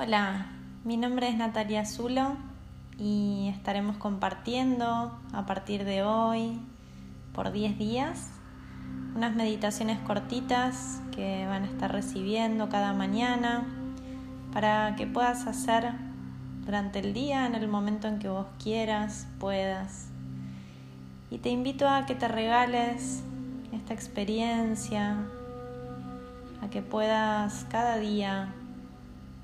Hola, mi nombre es Natalia Zulo y estaremos compartiendo a partir de hoy por 10 días unas meditaciones cortitas que van a estar recibiendo cada mañana para que puedas hacer durante el día en el momento en que vos quieras, puedas. Y te invito a que te regales esta experiencia, a que puedas cada día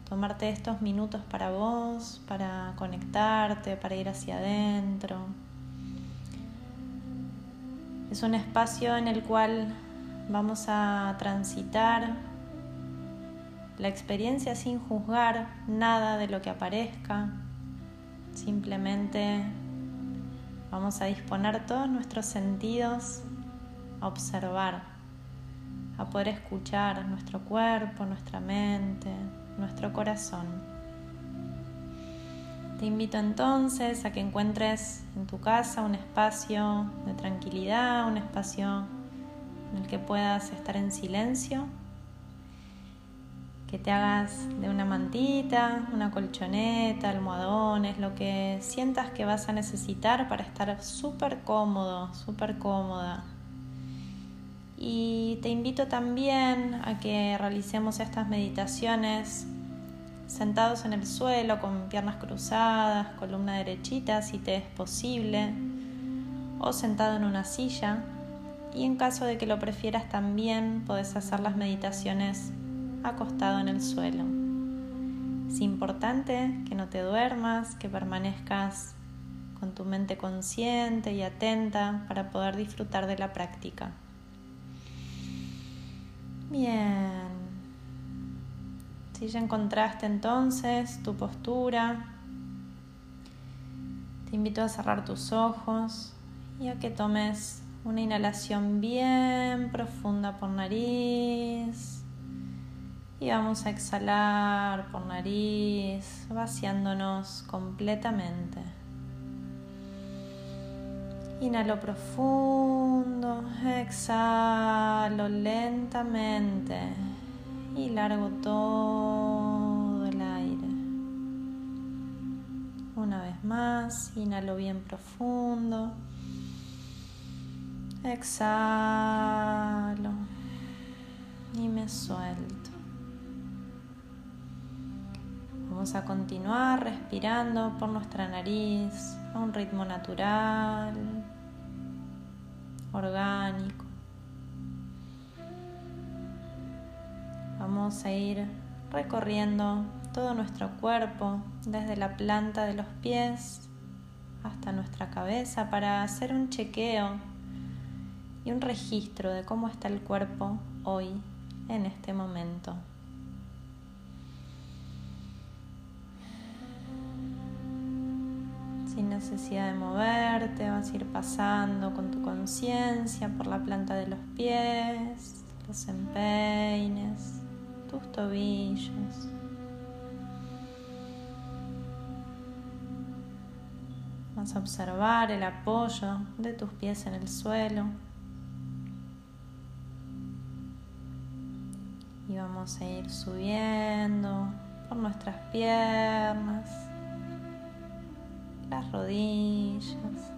tomarte estos minutos para vos, para conectarte, para ir hacia adentro. Es un espacio en el cual vamos a transitar la experiencia sin juzgar nada de lo que aparezca. Simplemente vamos a disponer todos nuestros sentidos a observar, a poder escuchar nuestro cuerpo, nuestra mente, nuestro corazón. Te invito entonces a que encuentres en tu casa un espacio de tranquilidad, un espacio en el que puedas estar en silencio, que te hagas de una mantita, una colchoneta, almohadones, lo que sientas que vas a necesitar para estar súper cómodo, súper cómoda. Y te invito también a que realicemos estas meditaciones sentados en el suelo con piernas cruzadas, columna derechita si te es posible, o sentado en una silla. Y en caso de que lo prefieras también podés hacer las meditaciones acostado en el suelo. Es importante que no te duermas, que permanezcas con tu mente consciente y atenta para poder disfrutar de la práctica. Bien. Si ya encontraste entonces tu postura, te invito a cerrar tus ojos y a que tomes una inhalación bien profunda por nariz. Y vamos a exhalar por nariz, vaciándonos completamente. Inhalo profundo, exhalo lentamente y largo todo el aire. Una vez más, inhalo bien profundo, exhalo y me suelto. Vamos a continuar respirando por nuestra nariz a un ritmo natural orgánico. Vamos a ir recorriendo todo nuestro cuerpo, desde la planta de los pies hasta nuestra cabeza, para hacer un chequeo y un registro de cómo está el cuerpo hoy, en este momento. sin necesidad de moverte, vas a ir pasando con tu conciencia por la planta de los pies, los empeines, tus tobillos. Vas a observar el apoyo de tus pies en el suelo. Y vamos a ir subiendo por nuestras piernas las rodillas,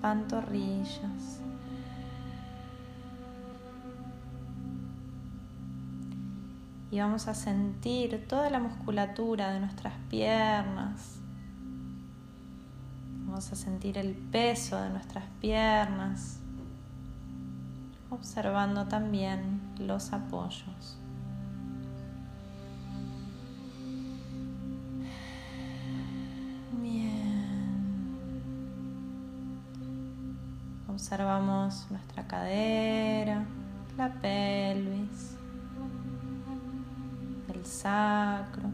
pantorrillas. Y vamos a sentir toda la musculatura de nuestras piernas. Vamos a sentir el peso de nuestras piernas, observando también los apoyos. Observamos nuestra cadera, la pelvis, el sacro,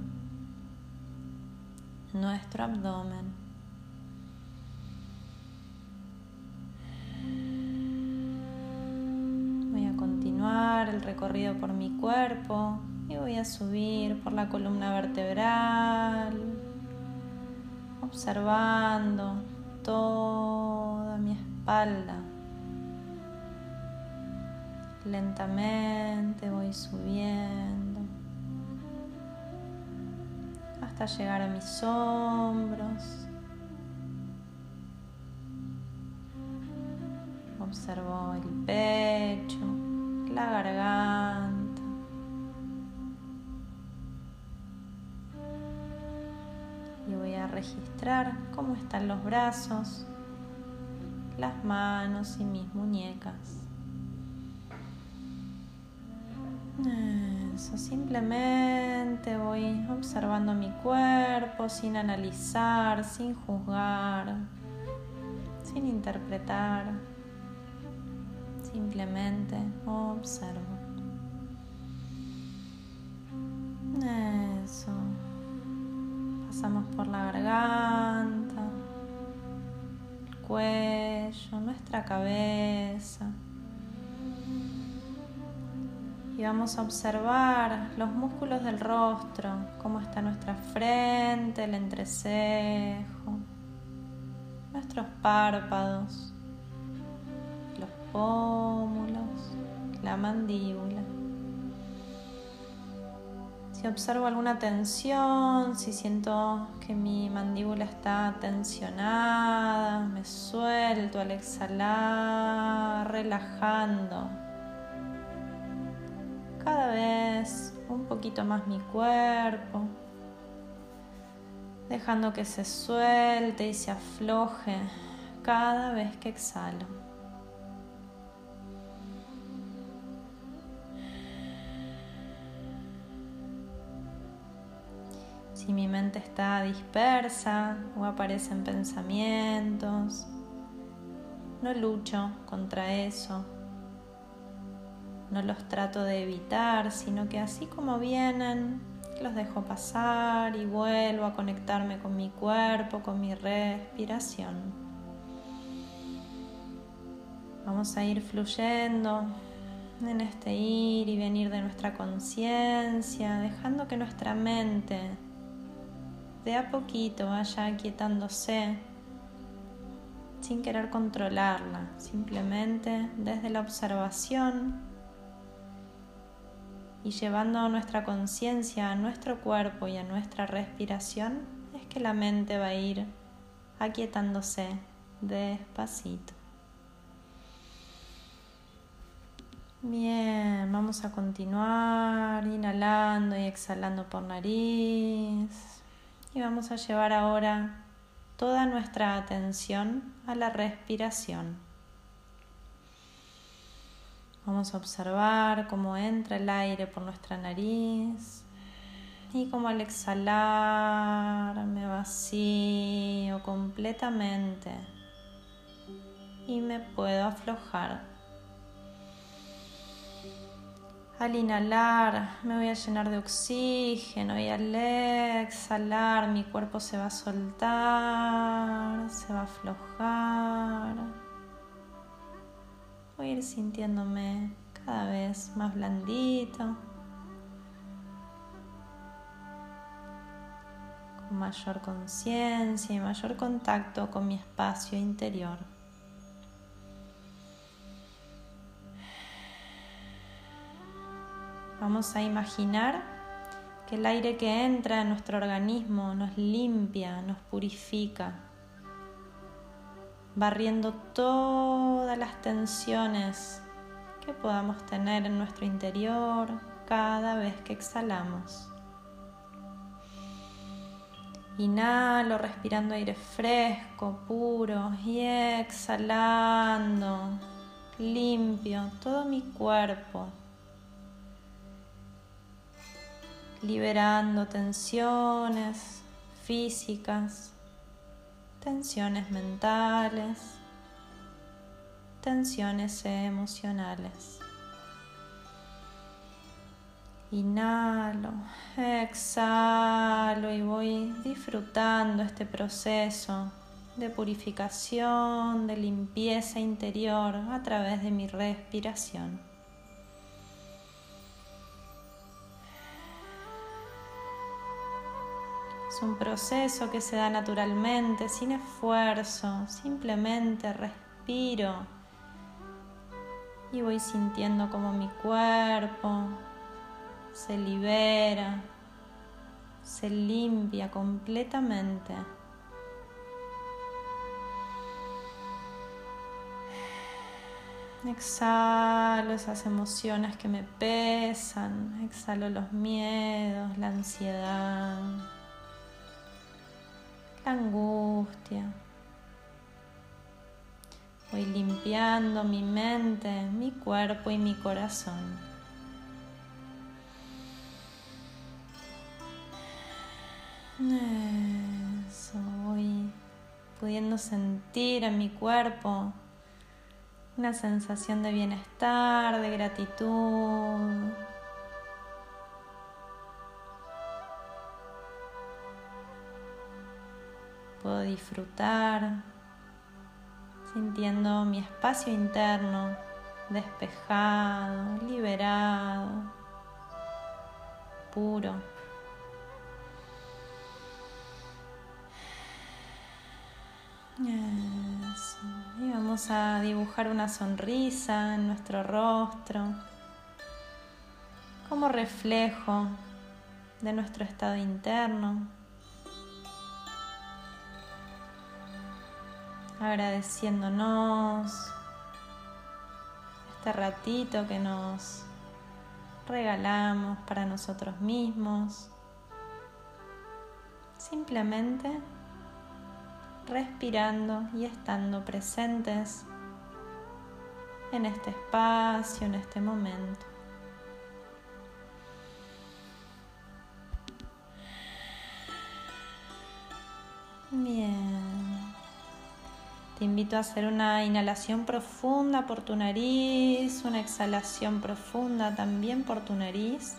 nuestro abdomen. Voy a continuar el recorrido por mi cuerpo y voy a subir por la columna vertebral, observando toda mi espalda. Lentamente voy subiendo hasta llegar a mis hombros. Observo el pecho, la garganta. Y voy a registrar cómo están los brazos, las manos y mis muñecas. Eso, simplemente voy observando mi cuerpo sin analizar, sin juzgar, sin interpretar. Simplemente observo. Eso. Pasamos por la garganta, el cuello, nuestra cabeza y vamos a observar los músculos del rostro, cómo está nuestra frente, el entrecejo, nuestros párpados, los pómulos, la mandíbula. Si observo alguna tensión, si siento que mi mandíbula está tensionada, me suelto al exhalar, relajando cada vez un poquito más mi cuerpo, dejando que se suelte y se afloje cada vez que exhalo. Si mi mente está dispersa o aparecen pensamientos, no lucho contra eso no los trato de evitar, sino que así como vienen, los dejo pasar y vuelvo a conectarme con mi cuerpo, con mi respiración. Vamos a ir fluyendo en este ir y venir de nuestra conciencia, dejando que nuestra mente de a poquito vaya aquietándose sin querer controlarla, simplemente desde la observación y llevando nuestra conciencia a nuestro cuerpo y a nuestra respiración, es que la mente va a ir aquietándose despacito. Bien, vamos a continuar inhalando y exhalando por nariz. Y vamos a llevar ahora toda nuestra atención a la respiración. Vamos a observar cómo entra el aire por nuestra nariz. Y cómo al exhalar me vacío completamente. Y me puedo aflojar. Al inhalar me voy a llenar de oxígeno. Y al exhalar mi cuerpo se va a soltar, se va a aflojar voy a ir sintiéndome cada vez más blandito, con mayor conciencia y mayor contacto con mi espacio interior. Vamos a imaginar que el aire que entra en nuestro organismo nos limpia, nos purifica barriendo todas las tensiones que podamos tener en nuestro interior cada vez que exhalamos. Inhalo respirando aire fresco, puro y exhalando limpio todo mi cuerpo, liberando tensiones físicas, tensiones mentales, tensiones emocionales. Inhalo, exhalo y voy disfrutando este proceso de purificación, de limpieza interior a través de mi respiración. Un proceso que se da naturalmente, sin esfuerzo, simplemente respiro y voy sintiendo como mi cuerpo se libera, se limpia completamente. Exhalo esas emociones que me pesan, exhalo los miedos, la ansiedad, la angustia. Voy limpiando mi mente, mi cuerpo y mi corazón. Eso, voy pudiendo sentir en mi cuerpo una sensación de bienestar, de gratitud. Puedo disfrutar sintiendo mi espacio interno despejado, liberado, puro. Y vamos a dibujar una sonrisa en nuestro rostro como reflejo de nuestro estado interno. Agradeciéndonos este ratito que nos regalamos para nosotros mismos. Simplemente respirando y estando presentes en este espacio, en este momento. Bien. Te invito a hacer una inhalación profunda por tu nariz, una exhalación profunda también por tu nariz.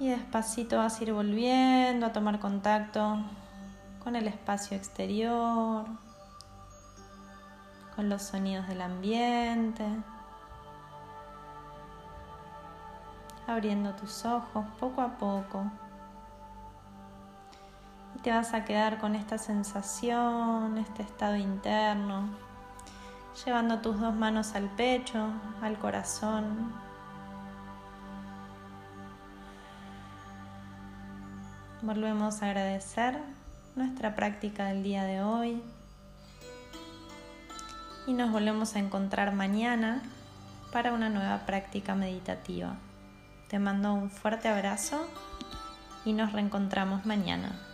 Y despacito vas a ir volviendo a tomar contacto con el espacio exterior, con los sonidos del ambiente, abriendo tus ojos poco a poco. Te vas a quedar con esta sensación, este estado interno, llevando tus dos manos al pecho, al corazón, Volvemos a agradecer nuestra práctica del día de hoy y nos volvemos a encontrar mañana para una nueva práctica meditativa. Te mando un fuerte abrazo y nos reencontramos mañana.